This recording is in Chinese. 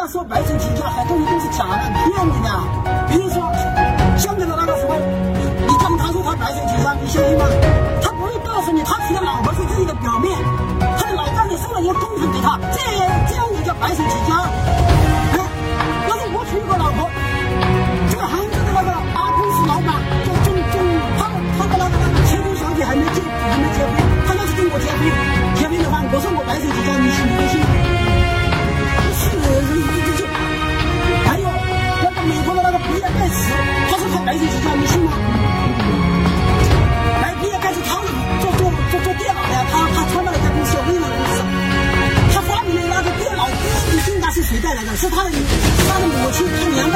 要说白手起家，很多人都是假的，骗你的。比如说，香港的那个什么，你当他说他白手起家，你相信吗？他不会告诉你，他娶的老婆是自己的表面，他的老丈人送了一个工程给他，这这样也叫白手起家。吗？哎，你也该去他里做做做做电脑的，他他创办了一家公司，我问了公司，他发明了那个电脑，订单是谁带来的？是他的，他的母亲，他娘。